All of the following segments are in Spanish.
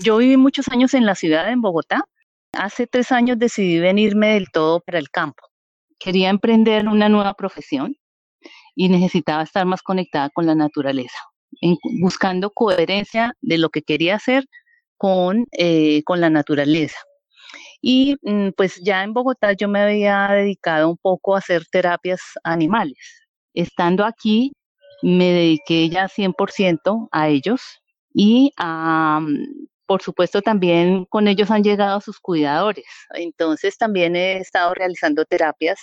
Yo viví muchos años en la ciudad, en Bogotá. Hace tres años decidí venirme del todo para el campo. Quería emprender una nueva profesión y necesitaba estar más conectada con la naturaleza, buscando coherencia de lo que quería hacer con, eh, con la naturaleza. Y mm, pues ya en Bogotá yo me había dedicado un poco a hacer terapias animales. Estando aquí, me dediqué ya 100% a ellos y mm, por supuesto también con ellos han llegado sus cuidadores. Entonces también he estado realizando terapias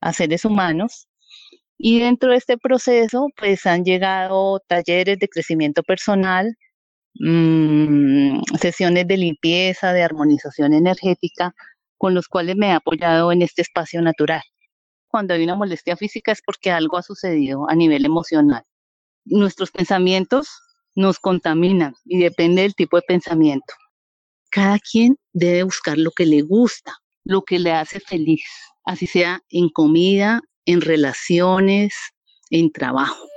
a seres humanos y dentro de este proceso pues han llegado talleres de crecimiento personal, mmm, sesiones de limpieza, de armonización energética, con los cuales me he apoyado en este espacio natural. Cuando hay una molestia física es porque algo ha sucedido a nivel emocional. Nuestros pensamientos nos contaminan y depende del tipo de pensamiento. Cada quien debe buscar lo que le gusta, lo que le hace feliz, así sea en comida, en relaciones, en trabajo.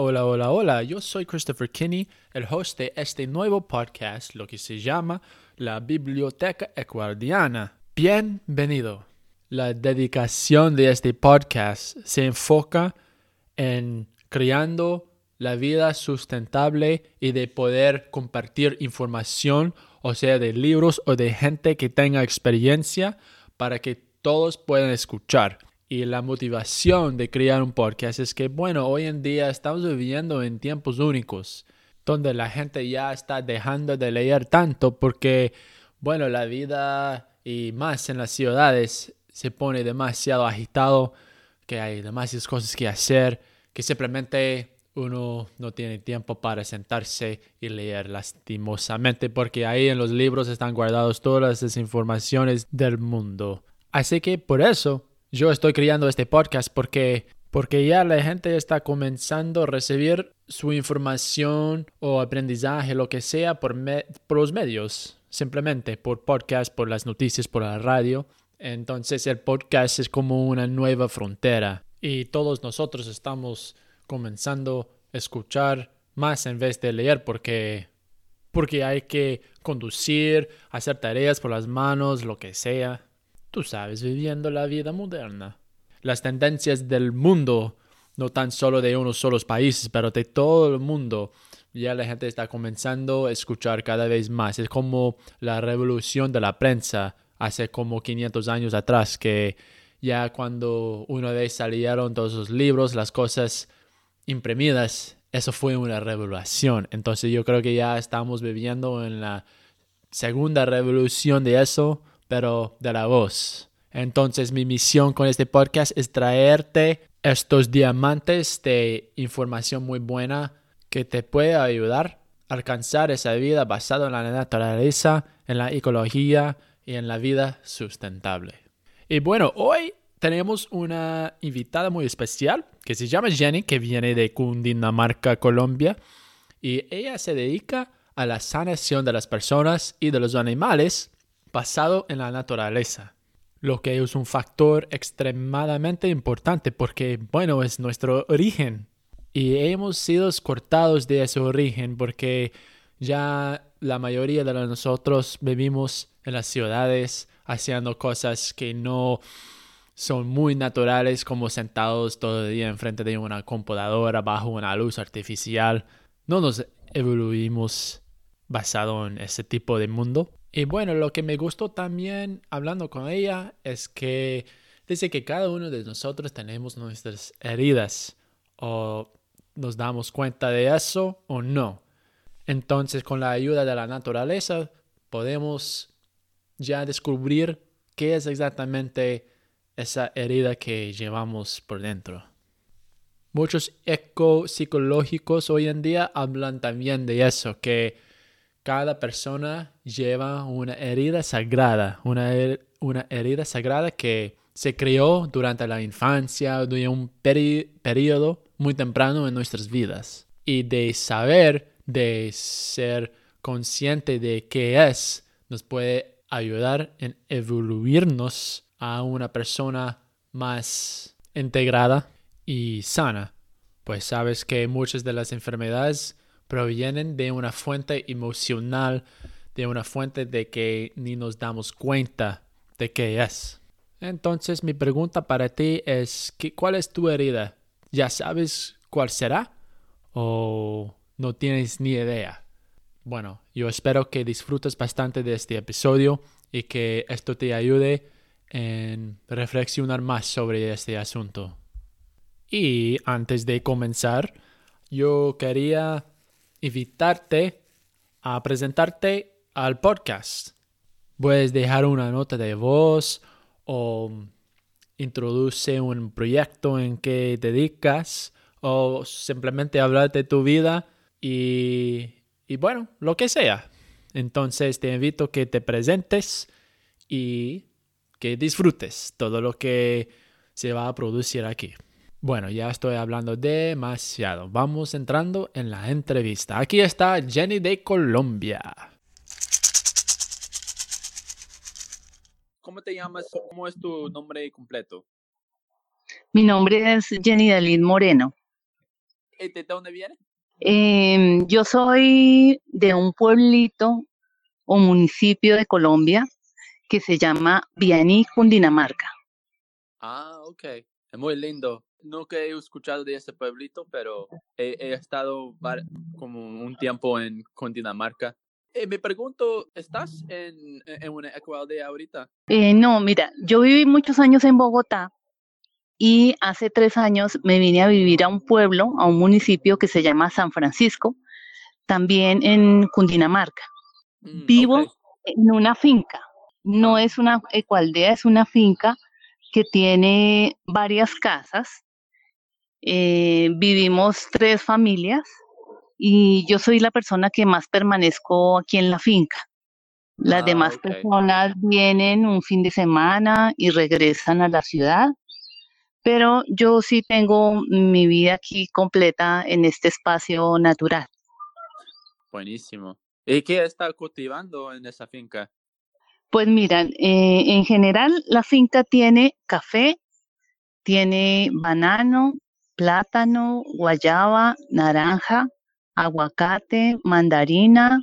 Hola, hola, hola. Yo soy Christopher Kinney, el host de este nuevo podcast, lo que se llama La Biblioteca Ecuardiana. Bienvenido. La dedicación de este podcast se enfoca en creando la vida sustentable y de poder compartir información, o sea, de libros o de gente que tenga experiencia para que todos puedan escuchar. Y la motivación de crear un podcast es que, bueno, hoy en día estamos viviendo en tiempos únicos, donde la gente ya está dejando de leer tanto porque, bueno, la vida y más en las ciudades se pone demasiado agitado, que hay demasiadas cosas que hacer, que simplemente uno no tiene tiempo para sentarse y leer lastimosamente, porque ahí en los libros están guardados todas las informaciones del mundo. Así que por eso yo estoy creando este podcast porque, porque ya la gente está comenzando a recibir su información o aprendizaje, lo que sea, por, por los medios, simplemente por podcast, por las noticias, por la radio. Entonces el podcast es como una nueva frontera y todos nosotros estamos comenzando a escuchar más en vez de leer porque porque hay que conducir, hacer tareas por las manos, lo que sea tú sabes, viviendo la vida moderna. Las tendencias del mundo, no tan solo de unos solos países, pero de todo el mundo, ya la gente está comenzando a escuchar cada vez más. Es como la revolución de la prensa hace como 500 años atrás, que ya cuando una vez salieron todos los libros, las cosas imprimidas, eso fue una revolución. Entonces yo creo que ya estamos viviendo en la segunda revolución de eso, pero de la voz. Entonces mi misión con este podcast es traerte estos diamantes de información muy buena que te puede ayudar a alcanzar esa vida basada en la naturaleza, en la ecología y en la vida sustentable. Y bueno, hoy tenemos una invitada muy especial que se llama Jenny, que viene de Cundinamarca, Colombia, y ella se dedica a la sanación de las personas y de los animales basado en la naturaleza, lo que es un factor extremadamente importante porque, bueno, es nuestro origen y hemos sido cortados de ese origen porque ya la mayoría de nosotros vivimos en las ciudades haciendo cosas que no son muy naturales como sentados todo el día enfrente de una computadora bajo una luz artificial. No nos evoluimos basado en ese tipo de mundo. Y bueno, lo que me gustó también hablando con ella es que dice que cada uno de nosotros tenemos nuestras heridas o nos damos cuenta de eso o no. Entonces, con la ayuda de la naturaleza, podemos ya descubrir qué es exactamente esa herida que llevamos por dentro. Muchos ecopsicológicos hoy en día hablan también de eso, que cada persona lleva una herida sagrada, una, una herida sagrada que se creó durante la infancia, durante un periodo muy temprano en nuestras vidas y de saber, de ser consciente de qué es, nos puede ayudar en evoluirnos a una persona más integrada y sana. Pues sabes que muchas de las enfermedades provienen de una fuente emocional, de una fuente de que ni nos damos cuenta de qué es. Entonces mi pregunta para ti es, ¿cuál es tu herida? ¿Ya sabes cuál será? ¿O no tienes ni idea? Bueno, yo espero que disfrutes bastante de este episodio y que esto te ayude en reflexionar más sobre este asunto. Y antes de comenzar, yo quería invitarte a presentarte al podcast. Puedes dejar una nota de voz o introduce un proyecto en que te dedicas o simplemente hablar de tu vida y, bueno, lo que sea. Entonces te invito a que te presentes y que disfrutes todo lo que se va a producir aquí. Bueno, ya estoy hablando demasiado. Vamos entrando en la entrevista. Aquí está Jenny de Colombia. ¿Cómo te llamas? ¿Cómo es tu nombre completo? Mi nombre es Jenny Dalid Moreno. ¿De dónde viene? Em, yo soy de un pueblito o municipio de Colombia que se llama Vianí, Cundinamarca. Ah, ok. Es muy lindo. Nunca he escuchado de ese pueblito, pero he, estado como un tiempo en Cundinamarca. Eh, me pregunto, ¿estás en, en una ecoaldea ahorita? Eh, no, mira, yo viví muchos años en Bogotá y hace tres años me vine a vivir a un pueblo, a un municipio que se llama San Francisco, también en Cundinamarca. Mm, Vivo en una finca, no es una ecoaldea, es una finca que tiene varias casas. Eh, vivimos tres familias y yo soy la persona que más permanezco aquí en la finca. Las ah, demás personas vienen un fin de semana y regresan a la ciudad, pero yo sí tengo mi vida aquí completa en este espacio natural. Buenísimo. ¿Y qué está cultivando en esa finca? Pues miran, eh, en general la finca tiene café, tiene banano, plátano, guayaba, naranja, aguacate, mandarina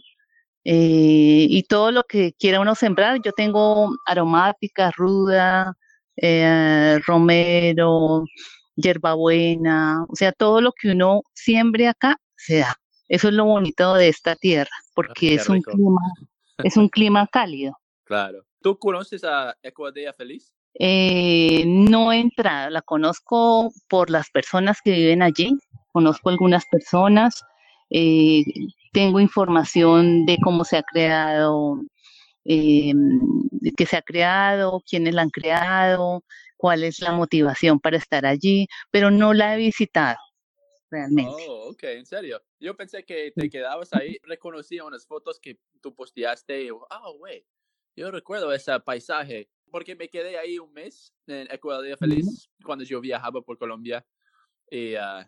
eh, y todo lo que quiera uno sembrar. Yo tengo aromática, ruda, eh, romero, hierbabuena, o sea, todo lo que uno siembre acá se da. Eso es lo bonito de esta tierra, porque es un clima, es un clima cálido. Claro. ¿Tú conoces a Ecuadea Feliz? Eh, no he entrado, la conozco por las personas que viven allí, conozco algunas personas, eh, tengo información de cómo se ha creado, eh, que se ha creado, quiénes la han creado, cuál es la motivación para estar allí, pero no la he visitado realmente. Oh, ok, en serio. Yo pensé que te quedabas ahí, reconocí unas fotos que tú posteaste y, oh, güey, yo recuerdo ese paisaje porque me quedé ahí un mes en Ecuador Feliz cuando yo viajaba por Colombia y ah.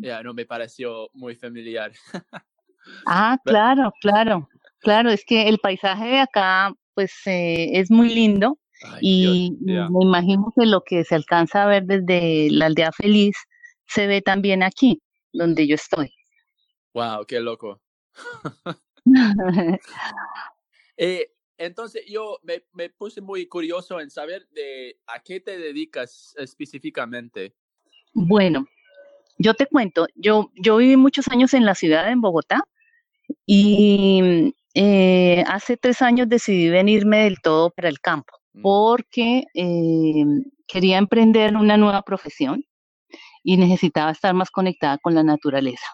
ya no me pareció muy familiar. ah, claro, claro, claro, es que el paisaje de acá pues eh, es muy lindo y me imagino que lo que se alcanza a ver desde la aldea feliz se ve también aquí, donde yo estoy. Wow, qué loco. eh, entonces yo me, me, puse muy curioso en saber de a qué te dedicas específicamente. Bueno, yo te cuento, yo, yo viví muchos años en la ciudad, en Bogotá, y eh, hace tres años decidí venirme del todo para el campo, mm. porque eh, quería emprender una nueva profesión y necesitaba estar más conectada con la naturaleza,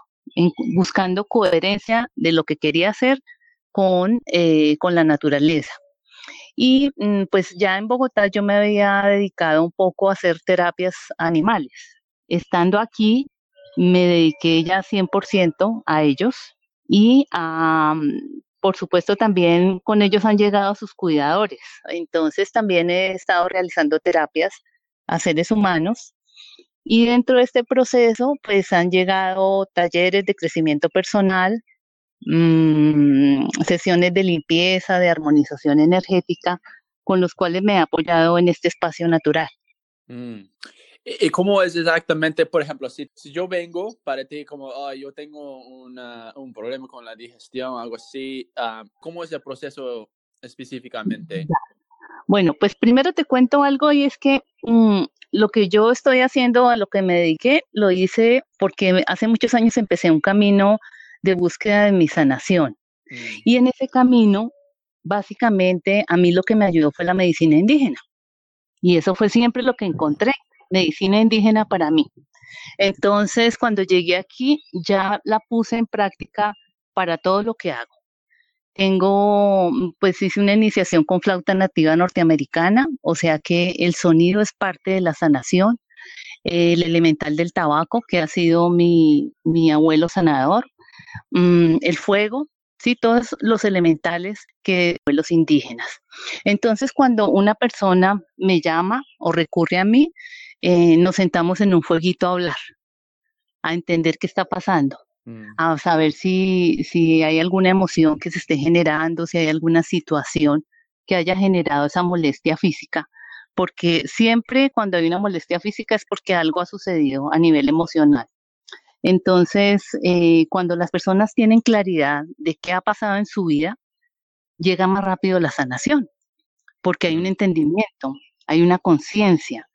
buscando coherencia de lo que quería hacer con, eh, con la naturaleza. Y mm, pues ya en Bogotá yo me había dedicado un poco a hacer terapias animales. Estando aquí, me dediqué ya 100% a ellos y mm, por supuesto también con ellos han llegado sus cuidadores. Entonces también he estado realizando terapias a seres humanos Y dentro de este proceso, pues han llegado talleres de crecimiento personal, mmm, sesiones de limpieza, de armonización energética, con los cuales me he apoyado en este espacio natural. Mm. ¿Y cómo es exactamente, por ejemplo, si, si yo vengo para ti como, oh, yo tengo una, un problema con la digestión, algo así, uh, ¿cómo es el proceso específicamente? Bueno, pues primero te cuento algo y es que mmm, lo que yo estoy haciendo, a lo que me dediqué, lo hice porque hace muchos años empecé un camino de búsqueda de mi sanación. Mm. Y en ese camino, básicamente, a mí lo que me ayudó fue la medicina indígena. Y eso fue siempre lo que encontré, medicina indígena para mí. Entonces, cuando llegué aquí, ya la puse en práctica para todo lo que hago. Tengo, pues hice una iniciación con flauta nativa norteamericana, o sea que el sonido es parte de la sanación. El elemental del tabaco, que ha sido mi, mi abuelo sanador. Mm, el fuego, sí, todos los elementales que los indígenas. Entonces, cuando una persona me llama o recurre a mí, eh, nos sentamos en un fueguito a hablar, a entender qué está pasando. Mm. a saber si, si hay alguna emoción que se esté generando, si hay alguna situación que haya generado esa molestia física, porque siempre cuando hay una molestia física es porque algo ha sucedido a nivel emocional. Entonces, eh, cuando las personas tienen claridad de qué ha pasado en su vida, llega más rápido la sanación, porque hay un mm. entendimiento, hay una conciencia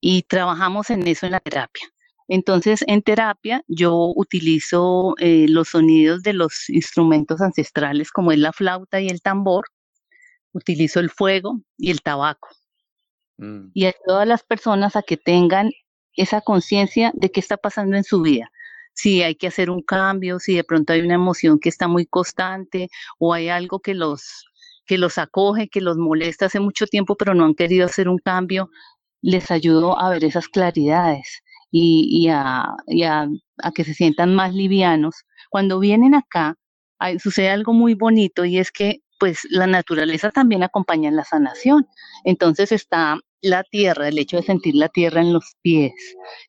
y trabajamos en eso en la terapia. Entonces, en terapia yo utilizo eh, los sonidos de los instrumentos ancestrales como es la flauta y el tambor, utilizo el fuego y el tabaco. Mm. Y a las personas a que tengan esa conciencia de qué está pasando en su vida. Si hay que hacer un cambio, si de pronto hay una emoción que está muy constante o hay algo que los que los acoge, que los molesta hace mucho tiempo, pero no han querido hacer un cambio, les ayudo a ver esas claridades y, a, que se sientan más livianos. Cuando vienen acá, sucede algo muy bonito y es que pues la naturaleza también acompaña en la sanación. Entonces está la tierra, el hecho de sentir la tierra en los pies,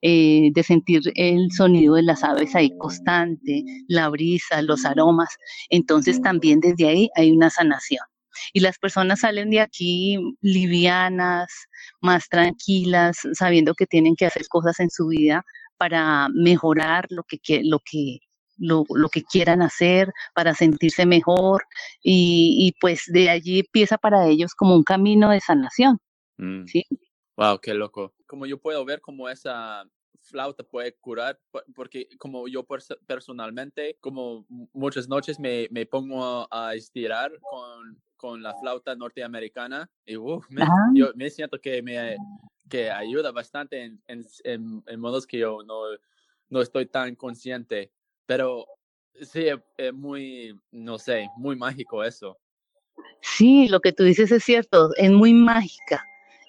eh, de sentir el sonido de las aves ahí constante, la brisa, los aromas. Entonces también desde ahí hay una sanación. Y las personas salen de aquí livianas, más tranquilas, sabiendo que tienen que hacer cosas en su vida para mejorar lo que, lo que, lo, que quieran hacer, para sentirse mejor y, y, pues de allí empieza para ellos como un camino de sanación. Mm. ¿sí? Wow, qué loco. Como yo puedo ver cómo esa flauta puede curar, porque como yo personalmente, como muchas noches me, me pongo a estirar con con la flauta norteamericana y me, yo me siento que me que ayuda bastante en, en, en, modos que yo no, no estoy tan consciente, pero sí, es, muy, no sé, muy mágico eso. Sí, lo que tú dices es cierto, es muy mágica.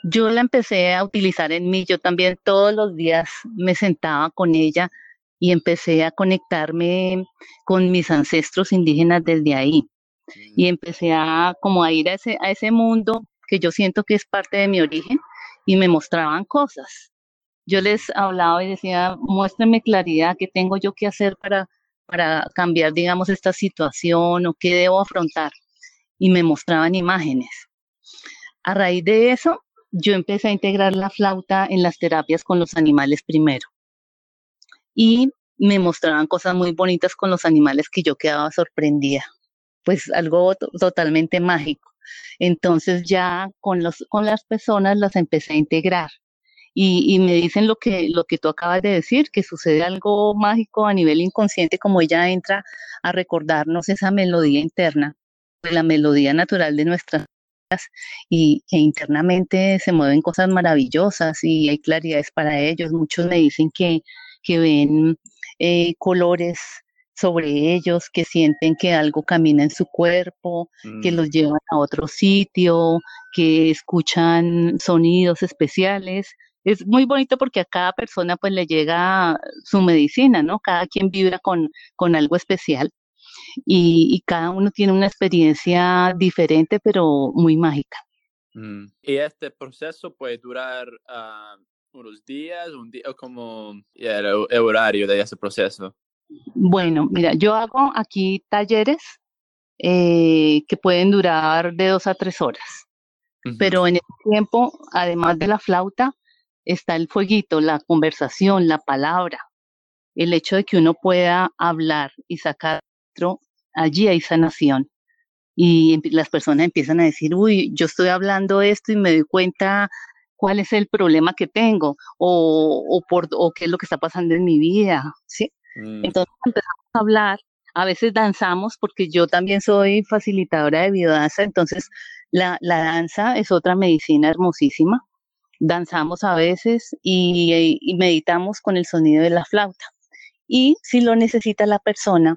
Yo la empecé a utilizar en mí, yo también todos los días me sentaba con ella y empecé a conectarme con mis ancestros indígenas desde ahí y empecé a como a ir a ese, a ese mundo que yo siento que es parte de mi origen y me mostraban cosas. Yo les hablaba y decía, muéstrenme claridad, qué tengo yo que hacer para, para cambiar, digamos, esta situación o qué debo afrontar. Y me mostraban imágenes. A raíz de eso, yo empecé a integrar la flauta en las terapias con los animales primero. Y me mostraban cosas muy bonitas con los animales que yo quedaba sorprendida pues algo totalmente mágico. Entonces ya con, los, con las personas las empecé a integrar. Y, me dicen lo que, lo que tú acabas de decir, que sucede algo mágico a nivel inconsciente, como ella entra a recordarnos esa melodía interna, pues la melodía natural de nuestras vidas, y que internamente se mueven cosas maravillosas y hay claridades para ellos. Muchos me dicen que, que ven eh, colores sobre ellos, que sienten que algo camina en su cuerpo, que mm. los llevan a otro sitio, que escuchan sonidos especiales. Es muy bonito porque a cada persona pues le llega su medicina, ¿no? Cada quien vibra con, con algo especial y, cada uno tiene una experiencia diferente pero muy mágica. Mm. Y este proceso puede durar ah, unos días, un día, como el, horario de ese proceso? Bueno, mira, yo hago aquí talleres eh, que pueden durar de dos a tres horas, pero en ese tiempo, además de la flauta, está el fueguito, la conversación, la palabra, el hecho de que uno pueda hablar y sacar allí hay sanación. Y las personas empiezan a decir, uy, yo estoy hablando esto y me doy cuenta cuál es el problema que tengo o, o, por, o qué es lo que está pasando en mi vida, ¿sí? Mm. Entonces empezamos a hablar, a veces danzamos porque yo también soy facilitadora de biodanza, entonces la, la danza es otra medicina hermosísima. Danzamos a veces y, y meditamos con el sonido de la flauta. Y si lo necesita la persona,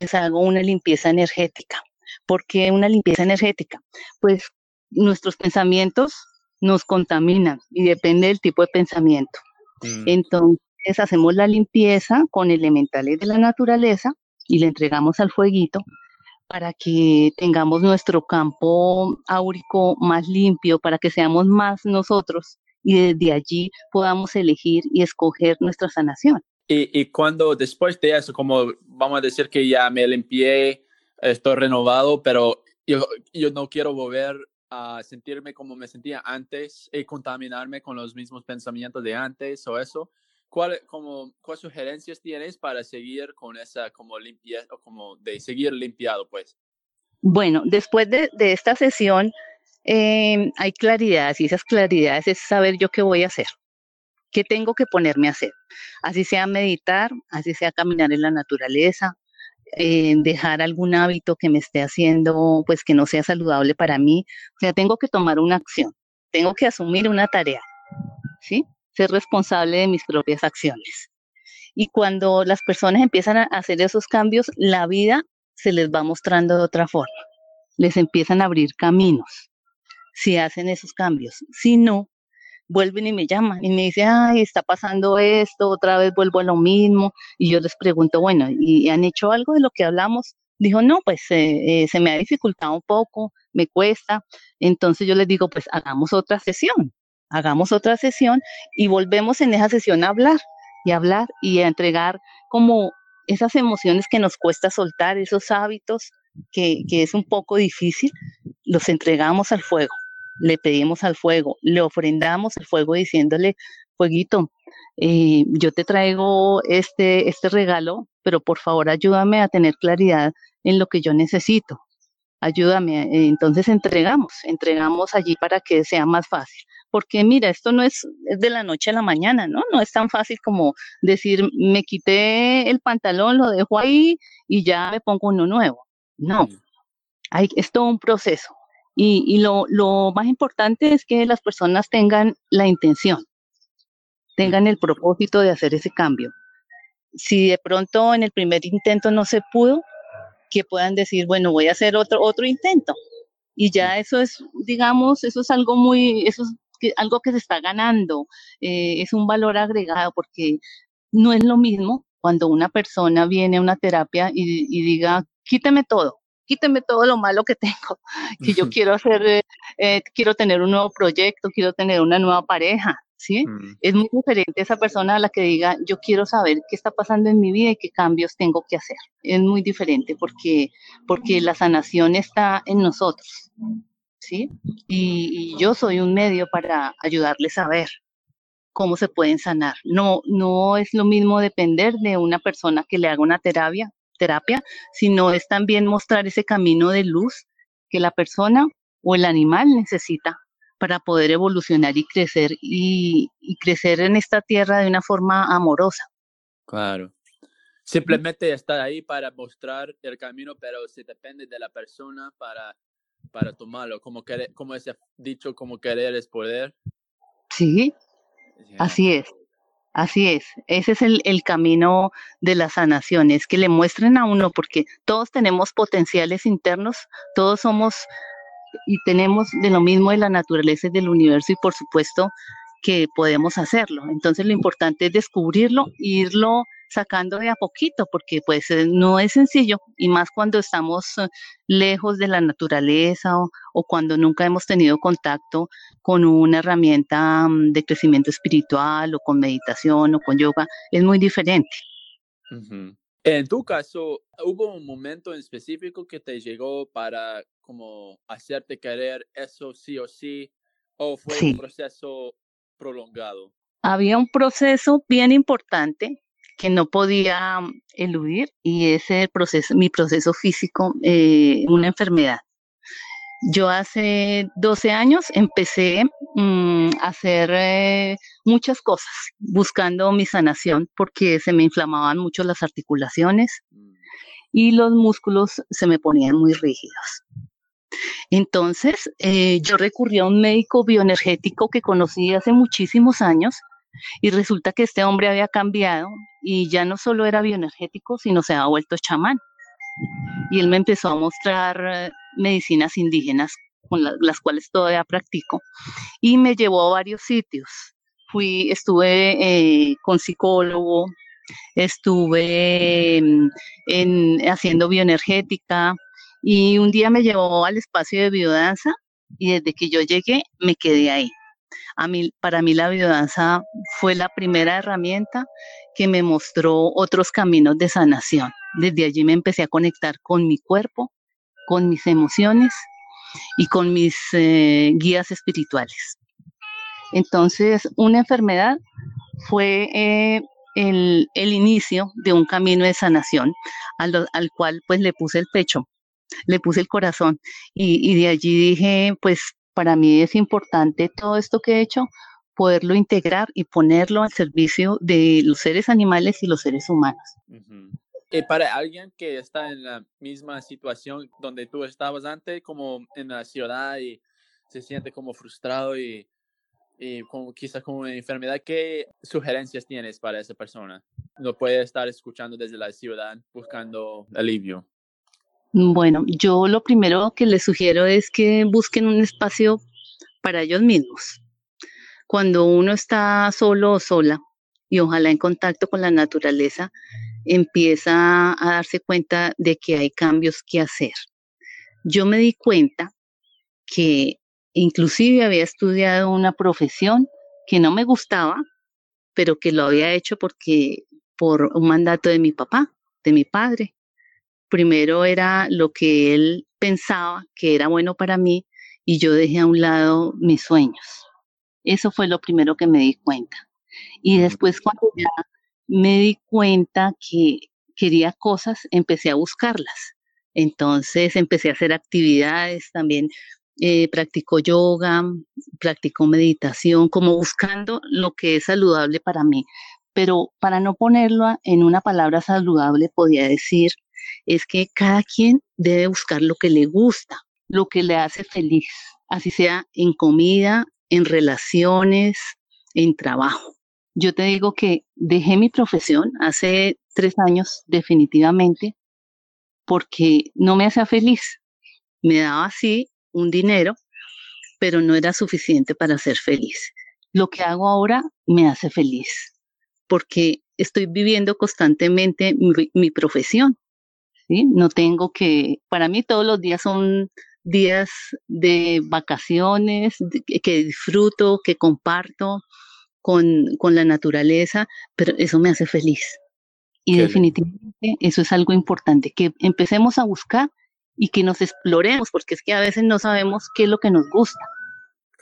les hago una limpieza energética. ¿Por qué una limpieza energética? Pues nuestros pensamientos nos contaminan y depende del tipo de pensamiento. Mm. Entonces hacemos la limpieza con elementales de la naturaleza y le entregamos al fueguito para que tengamos nuestro campo áurico más limpio, para que seamos más nosotros y desde allí podamos elegir y escoger nuestra sanación. Y, cuando después de eso, como vamos a decir que ya me limpié, estoy renovado, pero yo, yo no quiero volver a sentirme como me sentía antes y contaminarme con los mismos pensamientos de antes o eso. ¿Cuál, como, ¿Cuáles sugerencias tienes para seguir con esa como limpieza o como de seguir limpiado pues? Bueno, después de, de esta sesión eh, hay claridades y esas claridades es saber yo qué voy a hacer. ¿Qué tengo que ponerme a hacer? Así sea meditar, así sea caminar en la naturaleza, eh, dejar algún hábito que me esté haciendo, pues que no sea saludable para mí. O sea, tengo que tomar una acción, tengo que asumir una tarea, ¿sí? Ser responsable de mis propias acciones. Y cuando las personas empiezan a hacer esos cambios, la vida se les va mostrando de otra forma. Les empiezan a abrir caminos si hacen esos cambios. Si no, vuelven y me llaman y me dicen, ay, está pasando esto, otra vez vuelvo a lo mismo. Y yo les pregunto, bueno, ¿y han hecho algo de lo que hablamos? Dijo, no, pues eh, eh, se me ha dificultado un poco, me cuesta. Entonces yo les digo, pues hagamos otra sesión, hagamos otra sesión y volvemos en esa sesión a hablar y hablar y a entregar como esas emociones que nos cuesta soltar, esos hábitos que, que es un poco difícil, los entregamos al fuego le pedimos al fuego, le ofrendamos al fuego diciéndole, fueguito, eh, yo te traigo este, este regalo, pero por favor ayúdame a tener claridad en lo que yo necesito. Ayúdame. Eh, entonces entregamos, entregamos allí para que sea más fácil. Porque mira, esto no es, de la noche a la mañana, ¿no? No es tan fácil como decir, me quité el pantalón, lo dejo ahí y ya me pongo uno nuevo. No, mm. hay, es todo un proceso. Y, lo, más importante es que las personas tengan la intención, tengan el propósito de hacer ese cambio. Si de pronto en el primer intento no se pudo, que puedan decir, bueno, voy a hacer otro, otro intento. Y ya eso es, digamos, eso es algo muy, eso es algo que se está ganando, eh, es un valor agregado porque no es lo mismo cuando una persona viene a una terapia y, y diga, quíteme todo, quíteme todo lo malo que tengo, que yo quiero hacer, eh, eh, quiero tener un nuevo proyecto, quiero tener una nueva pareja, ¿sí? Mm. Es muy diferente esa persona a la que diga, yo quiero saber qué está pasando en mi vida y qué cambios tengo que hacer. Es muy diferente porque, porque la sanación está en nosotros, ¿sí? Y, y yo soy un medio para ayudarles a ver cómo se pueden sanar. No, no es lo mismo depender de una persona que le haga una terapia terapia, sino es también mostrar ese camino de luz que la persona o el animal necesita para poder evolucionar y crecer y, crecer en esta tierra de una forma amorosa. Claro. Simplemente estar ahí para mostrar el camino, pero se depende de la persona para, para tomarlo. Como, querer, como ese dicho, como querer es poder. Sí, así es. Así es, ese es el, camino de la sanación, es que le muestren a uno, porque todos tenemos potenciales internos, todos somos y tenemos de lo mismo de la naturaleza y del universo y por supuesto que podemos hacerlo. Entonces lo importante es descubrirlo irlo sacando de a poquito, porque pues eh, no es sencillo, y más cuando estamos eh, lejos de la naturaleza o, cuando nunca hemos tenido contacto con una herramienta mm, de crecimiento espiritual o con meditación o con yoga, es muy diferente. En tu caso, ¿hubo un momento en específico que te llegó para como hacerte querer eso sí o sí? ¿O fue un proceso prolongado? Había un proceso bien importante que no podía eludir y ese proceso, mi proceso físico, eh, una enfermedad. Yo hace 12 años empecé mm, a hacer eh, muchas cosas buscando mi sanación porque se me inflamaban mucho las articulaciones mm. y los músculos se me ponían muy rígidos. Entonces, eh, yo recurrí a un médico bioenergético que conocí hace muchísimos años y resulta que este hombre había cambiado y ya no solo era bioenergético, sino se había vuelto chamán. Y él me empezó a mostrar eh, medicinas indígenas con las cuales todavía practico y me llevó a varios sitios. Fui, estuve eh, con psicólogo, estuve mm, en, haciendo bioenergética y un día me llevó al espacio de biodanza y desde que yo llegué me quedé ahí. Para mí la biodanza fue la primera herramienta que me mostró otros caminos de sanación. Desde allí me empecé a conectar con mi cuerpo, con mis emociones y con mis eh, guías espirituales. Entonces, una enfermedad fue eh, el, inicio de un camino de sanación al, cual pues le puse el pecho, le puse el corazón y de allí dije, pues para mí es importante todo esto que he hecho, poderlo integrar y ponerlo al servicio de los seres animales y los seres humanos. Y para alguien que está en la misma situación donde tú estabas antes, como en la ciudad y se siente como frustrado y, y como, quizás como enfermedad, ¿qué sugerencias tienes para esa persona? No puede estar escuchando desde la ciudad buscando alivio. Bueno, yo lo primero que les sugiero es que busquen un espacio para ellos mismos. Cuando uno está solo o sola y ojalá en contacto con la naturaleza, empieza a darse cuenta de que hay cambios que hacer. Yo me di cuenta que inclusive había estudiado una profesión que no me gustaba, pero que lo había hecho porque por un mandato de mi papá, de mi padre primero era lo que él pensaba que era bueno para mí y yo dejé a un lado mis sueños. Eso fue lo primero que me di cuenta. Y después cuando ya me di cuenta que quería cosas, empecé a buscarlas. Entonces empecé a hacer actividades también. Eh, practico yoga, practico meditación, como buscando lo que es saludable para mí. Pero para no ponerlo en una palabra saludable, podía decir es que cada quien debe buscar lo que le gusta, lo que le hace feliz, así sea en comida, en relaciones, en trabajo. Yo te digo que dejé mi profesión hace tres años definitivamente porque no me hacía feliz. Me daba así un dinero, pero no era suficiente para ser feliz. Lo que hago ahora me hace feliz porque estoy viviendo constantemente mi profesión no tengo que, para mí todos los días son días de vacaciones que disfruto, que comparto con, la naturaleza, pero eso me hace feliz. Y definitivamente eso es algo importante, que empecemos a buscar y que nos exploremos, porque es que a veces no sabemos qué es lo que nos gusta.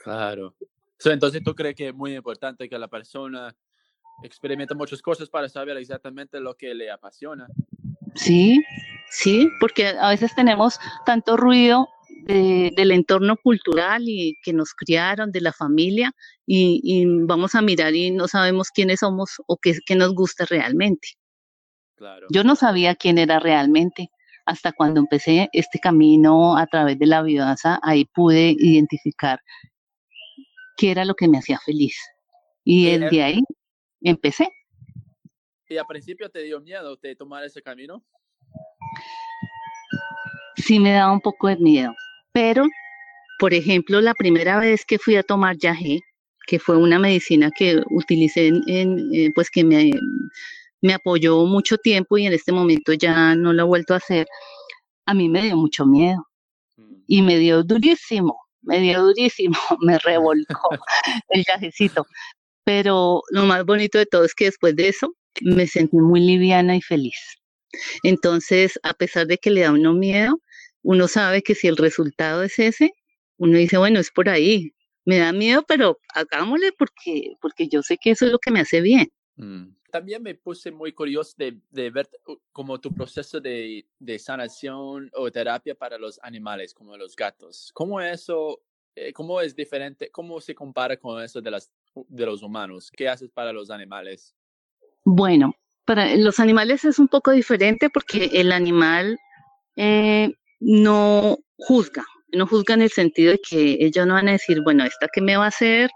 Claro. entonces, ¿tú crees que es muy importante que la persona experimente muchas cosas para saber exactamente lo que le apasiona? Sí, sí, porque a veces tenemos tanto ruido del entorno cultural y que nos criaron, de la familia, y, vamos a mirar y no sabemos quiénes somos o qué, nos gusta realmente. Claro. Yo no sabía quién era realmente. Hasta cuando empecé este camino a través de la viudanza, ahí pude identificar qué era lo que me hacía feliz. Y desde ahí empecé. ¿Y al principio te dio miedo de tomar ese camino? Sí me daba un poco de miedo, pero, por ejemplo, la primera vez que fui a tomar yagé, que fue una medicina que utilicé en, eh, pues que me, me apoyó mucho tiempo y en este momento ya no lo he vuelto a hacer, a mí me dio mucho miedo mm. y me dio durísimo, me dio durísimo, me revolcó el viajecito. Pero lo más bonito de todo es que después de eso me sentí muy liviana y feliz. Entonces, a pesar de que le da uno miedo, uno sabe que si el resultado es ese, uno dice, bueno, es por ahí. Me da miedo, pero hagámosle porque, porque yo sé que eso es lo que me hace bien. Mm. También me puse muy curioso de, de ver como tu proceso de, de, sanación o terapia para los animales, como los gatos. ¿Cómo eso, eh, cómo es diferente, cómo se compara con eso de, las, de los humanos? ¿Qué haces para los animales? Bueno, para los animales es un poco diferente porque el animal eh, no juzga, no juzga en el sentido de que ellos no van a decir, bueno, ¿esta qué me va a hacer?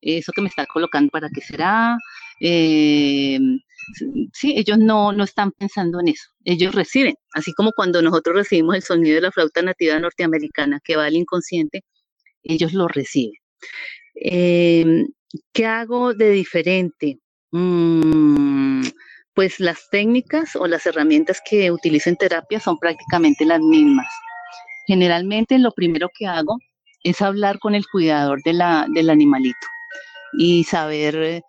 ¿Eso que me está colocando para qué será? Eh, sí, ellos no, no están pensando en eso, ellos reciben, así como cuando nosotros recibimos el sonido de la flauta nativa norteamericana que va al inconsciente, ellos lo reciben. Eh, ¿Qué hago de diferente? Mm, pues las técnicas o las herramientas que utilizo en terapia son prácticamente las mismas. Generalmente lo primero que hago es hablar con el cuidador del animalito y saber eh,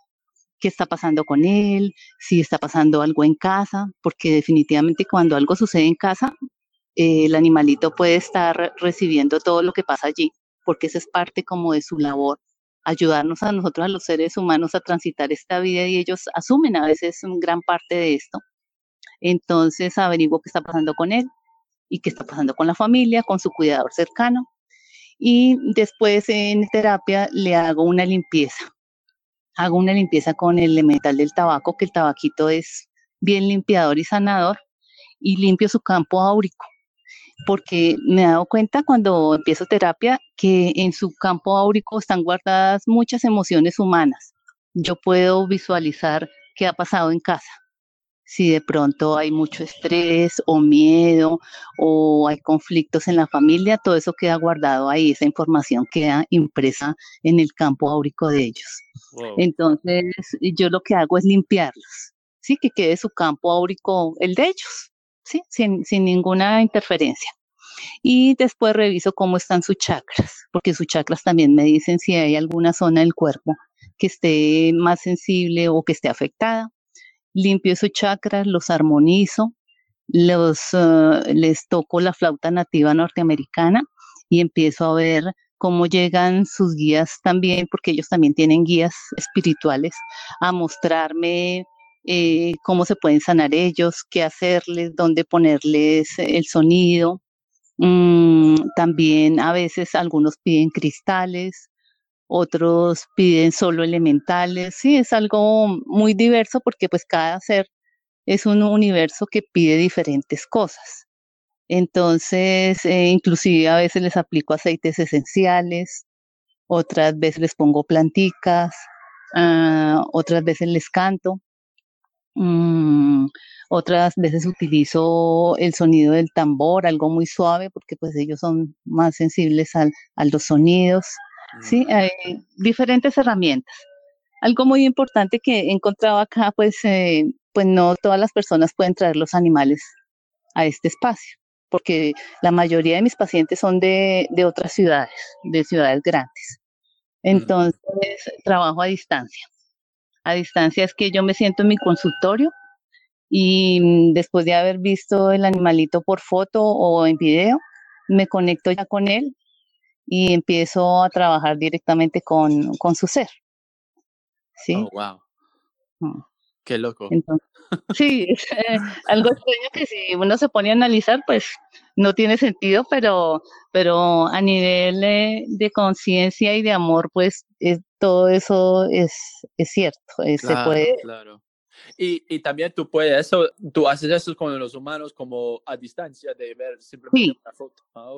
qué está pasando con él, si está pasando algo en casa, porque definitivamente cuando algo sucede en casa, eh, el animalito puede estar recibiendo todo lo que pasa allí, porque esa es parte como de su labor ayudarnos a nosotros, a los seres humanos, a transitar esta vida y ellos asumen a veces gran parte de esto. Entonces averiguo qué está pasando con él y qué está pasando con la familia, con su cuidador cercano. Y después en terapia le hago una limpieza. Hago una limpieza con el elemental del tabaco, que el tabaquito es bien limpiador y sanador, y limpio su campo áurico porque me he dado cuenta cuando empiezo terapia que en su campo áurico están guardadas muchas emociones humanas. Yo puedo visualizar qué ha pasado en casa. Si de pronto hay mucho estrés o miedo o hay conflictos en la familia, todo eso queda guardado ahí, esa información queda impresa en el campo áurico de ellos. Entonces, yo lo que hago es limpiarlos, sí, que quede su campo áurico el de ellos ¿sí? sin, sin ninguna interferencia. Y después reviso cómo están sus chakras, porque sus chakras también me dicen si hay alguna zona del cuerpo que esté más sensible o que esté afectada. Limpio esos chakras, los armonizo, los, ah, les toco la flauta nativa norteamericana y empiezo a ver cómo llegan sus guías también, porque ellos también tienen guías espirituales, a mostrarme eh, cómo se pueden sanar ellos, qué hacerles, dónde ponerles el sonido. Mm, también a veces algunos piden cristales, otros piden solo elementales. Sí, es algo muy diverso porque pues cada ser es un universo que pide diferentes cosas. Entonces, eh, inclusive a veces les aplico aceites esenciales, otras veces les pongo planticas, ah, otras veces les canto. Mm, otras veces utilizo el sonido del tambor, algo muy suave, porque pues ellos son más sensibles al, a los sonidos. Sí, mm. hay diferentes herramientas. Algo muy importante que he encontrado acá, pues, eh, pues no todas las personas pueden traer los animales a este espacio, porque la mayoría de mis pacientes son de, de otras ciudades, de ciudades grandes. Mm. Entonces, trabajo a distancia a distancia es que yo me siento en mi consultorio y mm, después de haber visto el animalito por foto o en video, me conecto ya con él y empiezo a trabajar directamente con, su ser. ¿Sí? Oh, wow. Qué loco. sí, es eh, algo extraño que si uno se pone a analizar, pues no tiene sentido, pero, pero a nivel de conciencia y de amor, pues todo eso es, es cierto. Eh, se puede... claro. Y, y, también tú puedes, eso, tú haces eso con los humanos como a distancia de ver simplemente sí. una foto. Ah,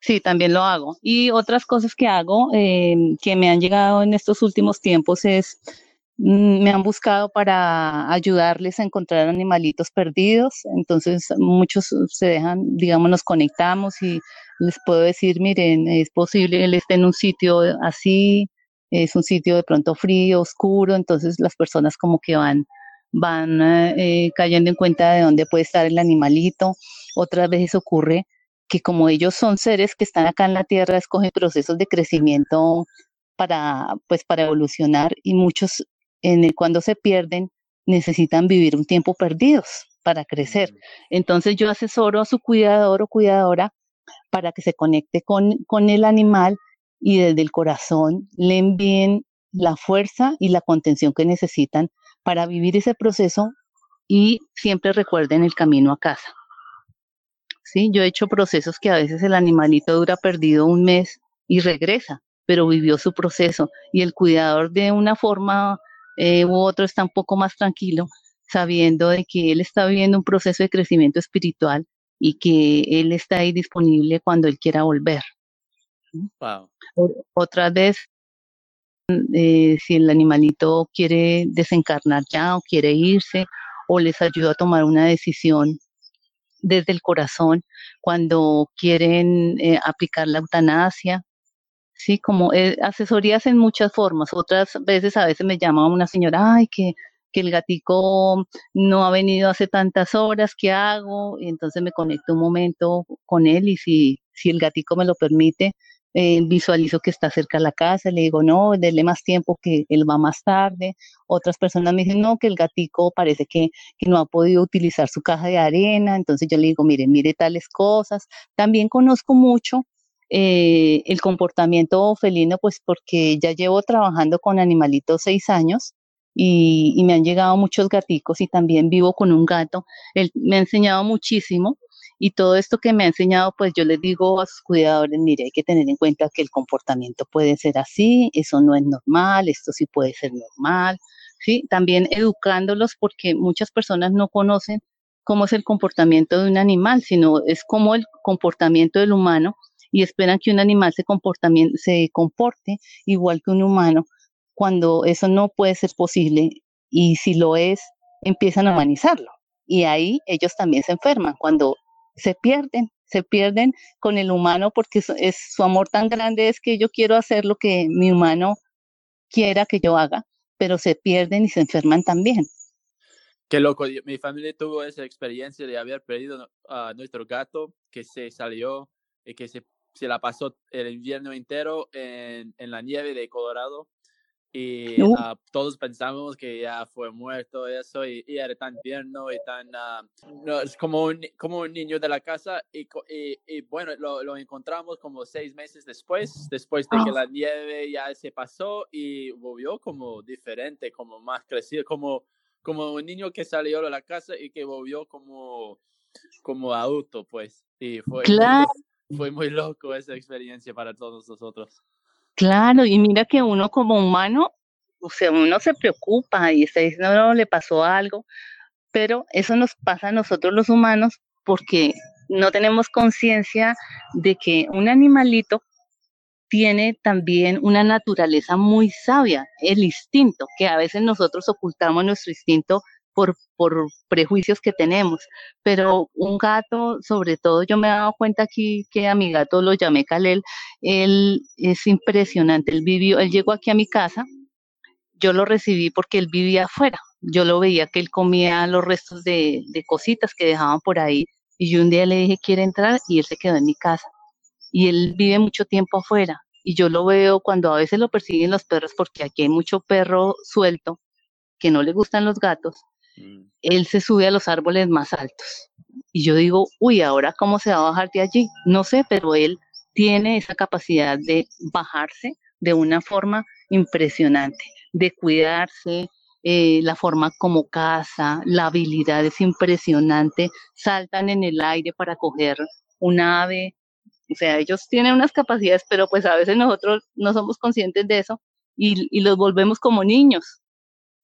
Sí, también lo hago. Y otras cosas que hago em, que me han llegado en estos últimos tiempos es me han buscado para ayudarles a encontrar animalitos perdidos. Entonces muchos se dejan, digamos, nos conectamos y les puedo decir, miren, es posible, él esté en un sitio así, es un sitio de pronto frío, oscuro, entonces las personas como que van van eh, cayendo en cuenta de dónde puede estar el animalito. Otras veces ocurre que como ellos son seres que están acá en la Tierra, escogen procesos de crecimiento para, pues, para evolucionar y muchos en el, cuando se pierden necesitan vivir un tiempo perdidos para crecer. Mm. Entonces yo asesoro a su cuidador o cuidadora para que se conecte con, con el animal y desde el corazón le envíen la fuerza y la contención que necesitan para vivir ese proceso y siempre recuerden el camino a casa. Sí, yo he hecho procesos que a veces el animalito dura perdido un mes y regresa, pero vivió su proceso y el cuidador de una forma eh, u otra está un poco más tranquilo, sabiendo de que él está viviendo un proceso de crecimiento espiritual y que él está ahí disponible cuando él quiera volver. Wow. Otra vez, eh, si el animalito quiere desencarnar ya o quiere irse, o les ayuda a tomar una decisión desde el corazón cuando quieren eh, aplicar la eutanasia. Sí, como eh, asesorías en muchas formas. Otras veces, a veces me llama una señora, ay, que, que el gatico no ha venido hace tantas horas, ¿qué hago? Y entonces me conecto un momento con él y si, si el gatico me lo permite, eh, visualizo que está cerca de la casa, le digo, no, déle más tiempo que él va más tarde. Otras personas me dicen, no, que el gatico parece que, que no ha podido utilizar su caja de arena, entonces yo le digo, mire, mire tales cosas. También conozco mucho eh, el comportamiento felino, pues porque ya llevo trabajando con animalitos seis años y, me han llegado muchos gaticos y también vivo con un gato. Él me ha enseñado muchísimo y todo esto que me ha enseñado, pues yo les digo a sus cuidadores, mire, hay que tener en cuenta que el comportamiento puede ser así, eso no es normal, esto sí puede ser normal, ¿sí? También educándolos porque muchas personas no conocen cómo es el comportamiento de un animal, sino es como el comportamiento del humano y esperan que un animal se, se comporte igual que un humano, cuando eso no puede ser posible y si lo es, empiezan a humanizarlo. Y ahí ellos también se enferman cuando se pierden, se pierden con el humano porque es, su amor tan grande es que yo quiero hacer lo que mi humano quiera que yo haga, pero se pierden y se enferman también. Qué loco, mi familia tuvo esa experiencia de haber perdido a nuestro gato que se salió y que se, se la pasó el invierno entero en, en la nieve de Colorado y ah, todos pensamos que ya fue muerto eso y, era tan tierno y tan uh, no, es como un, como un niño de la casa y, y, bueno lo, lo, encontramos como seis meses después después de que ah. la nieve ya se pasó y volvió como diferente como más crecido como como un niño que salió de la casa y que volvió como como adulto pues y fue fue muy loco esa experiencia para todos nosotros. Claro, y mira que uno como humano, o sea, uno se preocupa y está diciendo, no, le pasó algo, pero eso nos pasa a nosotros los humanos porque no tenemos conciencia de que un animalito tiene también una naturaleza muy sabia, el instinto, que a veces nosotros ocultamos nuestro instinto por, por prejuicios que tenemos. Pero un gato, sobre todo, yo me he dado cuenta aquí que a mi gato lo llamé Kalel, él es impresionante, él vivió, él llegó aquí a mi casa, yo lo recibí porque él vivía afuera, yo lo veía que él comía los restos de, de cositas que dejaban por ahí, y yo un día le dije, ¿quiere entrar? Y él se quedó en mi casa. Y él vive mucho tiempo afuera, y yo lo veo cuando a veces lo persiguen los perros, porque aquí hay mucho perro suelto, que no le gustan los gatos. Él se sube a los árboles más altos. Y yo digo, uy, ahora cómo se va a bajar de allí? No sé, pero él tiene esa capacidad de bajarse de una forma impresionante, de cuidarse, eh, la forma como caza, la habilidad es impresionante, saltan en el aire para coger un ave, o sea, ellos tienen unas capacidades, pero pues a veces nosotros no somos conscientes de eso y los volvemos como niños,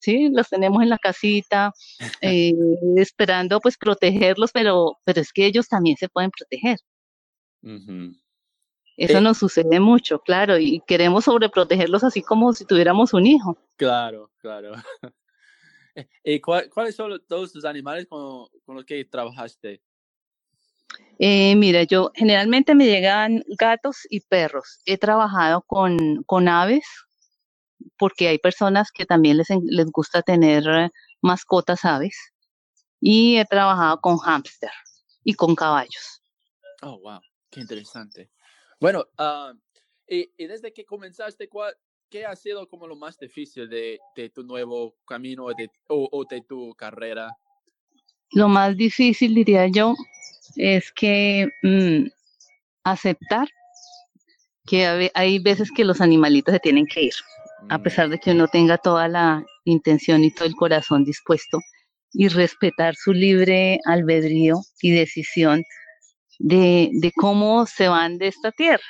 ¿sí? Los tenemos en la casita, eh, esperando pues protegerlos, pero, pero es que ellos también se pueden proteger. Eso eh nos sucede mucho, claro, y queremos sobreprotegerlos así como si tuviéramos un hijo. Claro, claro. Eh, ¿Y cuáles son todos los animales con, con los que trabajaste? mira, yo generalmente me llegan gatos y perros. He trabajado con, con aves, porque hay personas que también les, les gusta tener mascotas aves y he trabajado con hámster y con caballos. Oh, wow, qué interesante. Bueno, uh, y, y, desde que comenzaste, ¿cuál, ¿qué ha sido como lo más difícil de, de tu nuevo camino de, o, o, de tu carrera? Lo más difícil, diría yo, es que mm, aceptar que hay veces que los animalitos se tienen que ir, a pesar de que uno tenga toda la intención y todo el corazón dispuesto, y respetar su libre albedrío y decisión de, de cómo se van de esta tierra,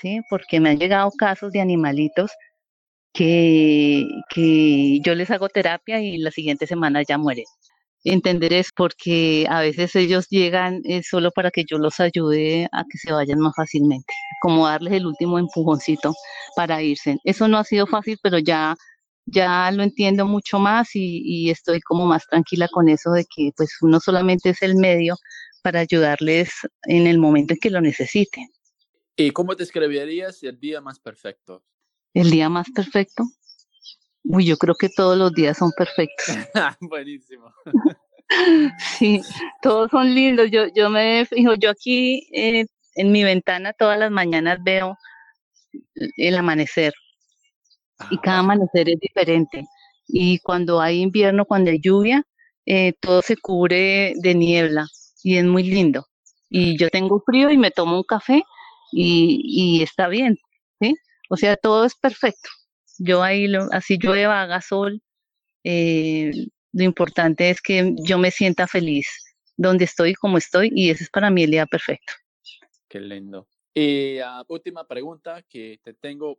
¿sí? Porque me han llegado casos de animalitos que, que yo les hago terapia y la siguiente semana ya mueren entender es porque a veces ellos llegan eh, solo para que yo los ayude a que se vayan más fácilmente, como darles el último empujoncito para irse. Eso no ha sido fácil, pero ya ya lo entiendo mucho más y, y, estoy como más tranquila con eso de que pues uno solamente es el medio para ayudarles en el momento en que lo necesiten. ¿Y cómo describirías el día más perfecto? El día más perfecto. Uy, yo creo que todos los días son perfectos. Buenísimo. sí, todos son lindos. Yo, yo me fijo, yo aquí eh, en mi ventana todas las mañanas veo el amanecer. y cada amanecer es diferente. Y cuando hay invierno, cuando hay lluvia, eh, todo se cubre de niebla y es muy lindo. Y yo tengo frío y me tomo un café y, y está bien, ¿sí? O sea, todo es perfecto. Yo ahí, lo, así llueva, haga sol, eh, lo importante es que yo me sienta feliz donde estoy, como estoy, y ese es para mí el día perfecto. Qué lindo. Y uh, última pregunta que te tengo.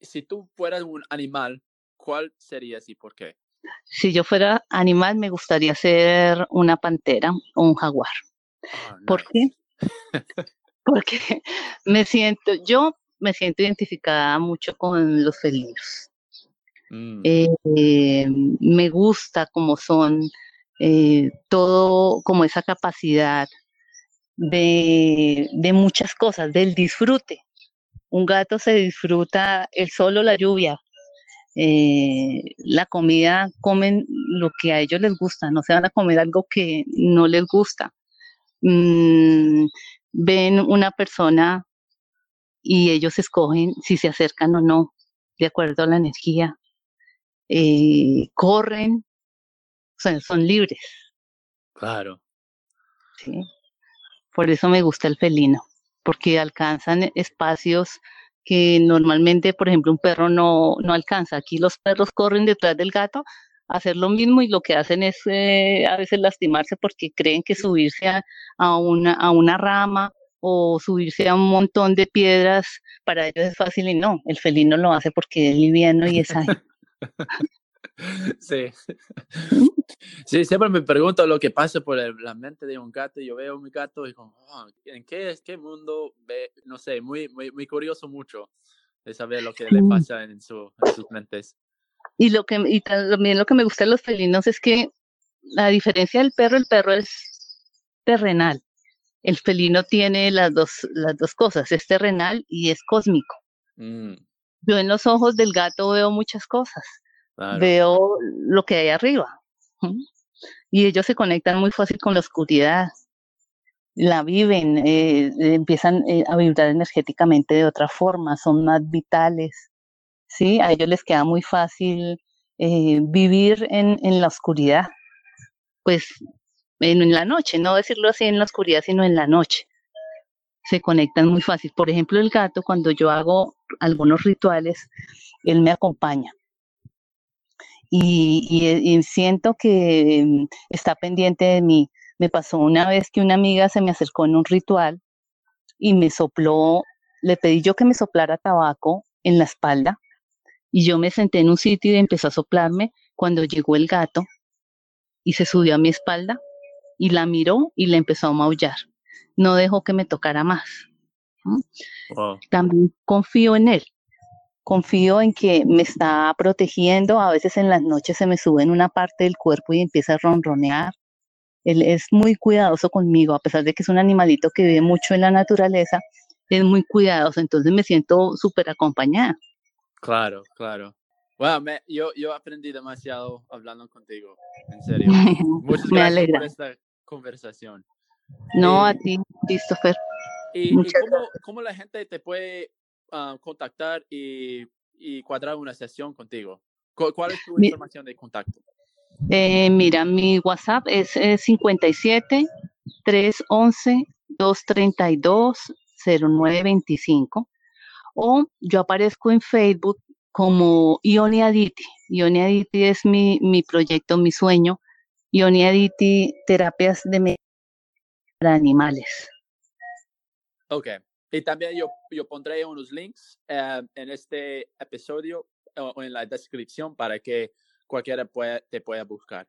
Si tú fueras un animal, ¿cuál serías y por qué? Si yo fuera animal, me gustaría ser una pantera o un jaguar. Oh, nice. ¿Por qué? Porque me siento, yo me siento identificada mucho con los felinos. Mm. Eh, me gusta como son, eh, todo como esa capacidad de, de muchas cosas, del disfrute. Un gato se disfruta el solo la lluvia, eh, la comida, comen lo que a ellos les gusta, no se van a comer algo que no les gusta. Mm, ven una persona y ellos escogen si se acercan o no, de acuerdo a la energía. Eh, corren, o sea, son libres. Claro. Sí. Por eso me gusta el felino, porque alcanzan espacios que normalmente, por ejemplo, un perro no, no alcanza. Aquí los perros corren detrás del gato a hacer lo mismo y lo que hacen es eh, a veces lastimarse porque creen que subirse a, a, una, a una rama o subirse a un montón de piedras para ellos es fácil y no, el felino lo hace porque es liviano y es ahí. Sí. Sí, siempre me pregunto lo que pasa por la mente de un gato. Yo veo a mi gato y como, oh, ¿en qué, qué mundo ve? No sé, muy, muy, muy curioso mucho de saber lo que le pasa en, su, en sus mentes. Y, lo que, y también lo que me gusta de los felinos es que, a diferencia del perro, el perro es terrenal. El felino tiene las dos, las dos cosas, es terrenal y es cósmico. Mm. Yo en los ojos del gato veo muchas cosas. Claro. Veo lo que hay arriba. Y ellos se conectan muy fácil con la oscuridad. La viven, eh, empiezan eh, a vibrar energéticamente de otra forma, son más vitales. ¿sí? A ellos les queda muy fácil eh, vivir en, en, la oscuridad. Pues en, la noche, no decirlo así en la oscuridad, sino en la noche se conectan muy fácil. Por ejemplo, el gato, cuando yo hago algunos rituales, él me acompaña. Y, y, y, siento que mm, está pendiente de mí. Me pasó una vez que una amiga se me acercó en un ritual y me sopló, le pedí yo que me soplara tabaco en la espalda y yo me senté en un sitio y empezó a soplarme cuando llegó el gato y se subió a mi espalda y la miró y le empezó a maullar no dejó que me tocara más. Wow. También confío en él, confío en que me está protegiendo, a veces en las noches se me sube en una parte del cuerpo y empieza a ronronear. Él es muy cuidadoso conmigo, a pesar de que es un animalito que vive mucho en la naturaleza, es muy cuidadoso, entonces me siento súper acompañada. Claro, claro. Bueno, yo, yo aprendí demasiado hablando contigo, en serio. Muchas gracias Me alegra. por esta conversación. No, Eh, a ti, Christopher. ¿Y, cómo, cómo la gente te puede ah, contactar y, y cuadrar una sesión contigo? ¿Cu- ¿Cuál es tu Mi- información de contacto? Eh, mira, mi WhatsApp es eh, 57 311 232 0925 o yo aparezco en Facebook como Ioni Aditi. Ioni Aditi es mi, mi proyecto, mi sueño. Ioni Aditi, terapias de medicina para animales. Ok. Y también yo, yo pondré unos links eh, en este episodio o o en la descripción para que cualquiera pueda, te pueda buscar.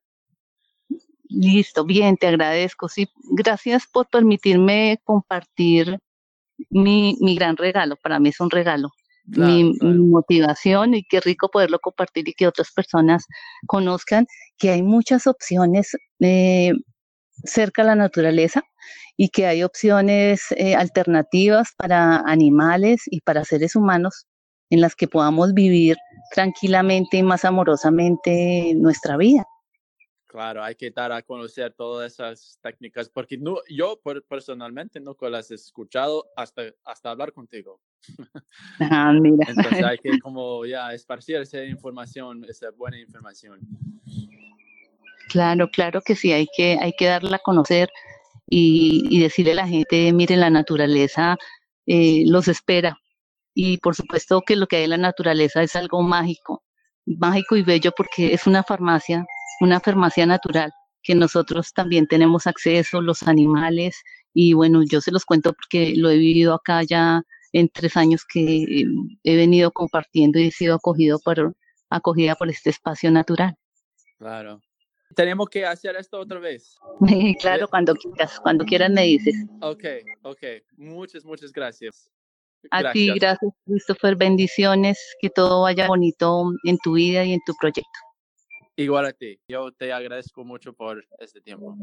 Listo, bien, te agradezco. Sí, gracias por permitirme compartir mi, mi gran regalo. Para mí es un regalo. Claro, mi, claro. mi motivación y qué rico poderlo compartir y que otras personas conozcan que hay muchas opciones eh, cerca a la naturaleza y que hay opciones eh, alternativas para animales y para seres humanos en las que podamos vivir tranquilamente y más amorosamente nuestra vida. Claro, hay que dar a conocer todas esas técnicas porque no, yo personalmente nunca las he escuchado hasta, hasta hablar contigo. Ah, mira. Entonces hay que como ya esparcir esa información, esa buena información. Claro, claro que sí, hay que, hay que darla a conocer y, y decirle a la gente, mire, la naturaleza eh, los espera. Y por supuesto que lo que hay en la naturaleza es algo mágico, mágico y bello porque es una farmacia, una farmacia natural que nosotros también tenemos acceso, los animales, y bueno, yo se los cuento porque lo he vivido acá ya en tres años que eh, he venido compartiendo y he sido acogido por, acogida por este espacio natural. Claro. Tenemos que hacer esto otra vez. claro, cuando quieras, cuando quieras me dices. Ok, ok. Muchas, muchas gracias. A ti, gracias, Christopher. Bendiciones, que todo vaya bonito en tu vida y en tu proyecto. Igual a ti. Yo te agradezco mucho por este tiempo.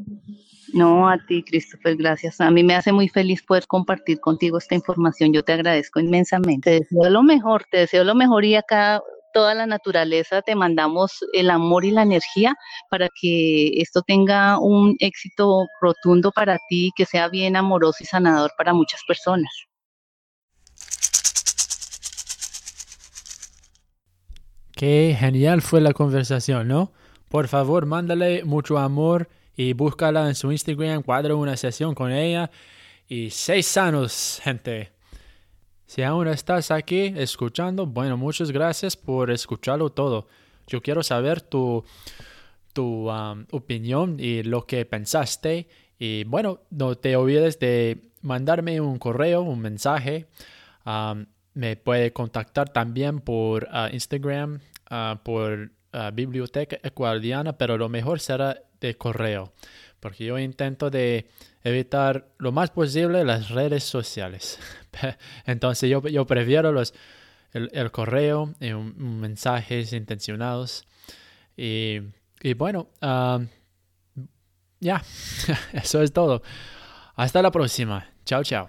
No, a ti, Christopher, gracias. A mí me hace muy feliz poder compartir contigo esta información. Yo te agradezco inmensamente. Te deseo lo mejor, te deseo lo mejor y acá toda la naturaleza te mandamos el amor y la energía para que esto tenga un éxito rotundo para ti, que sea bien amoroso y sanador para muchas personas. Qué genial fue la conversación, ¿no? Por favor, mándale mucho amor y búscala en su Instagram, cuadra una sesión con ella y seis sanos, gente. Si aún estás aquí escuchando, bueno, muchas gracias por escucharlo todo. Yo quiero saber tu, tu um, opinión y lo que pensaste. Y bueno, no te olvides de mandarme un correo, un mensaje. Um, me puede contactar también por uh, Instagram, uh, por uh, Biblioteca Ecuardiana, pero lo mejor será de correo, porque yo intento de evitar lo más posible las redes sociales. Entonces yo, yo prefiero los, el, correo y mensajes intencionados. Y, bueno, ya, eso es todo. Hasta la próxima. Chao, chao.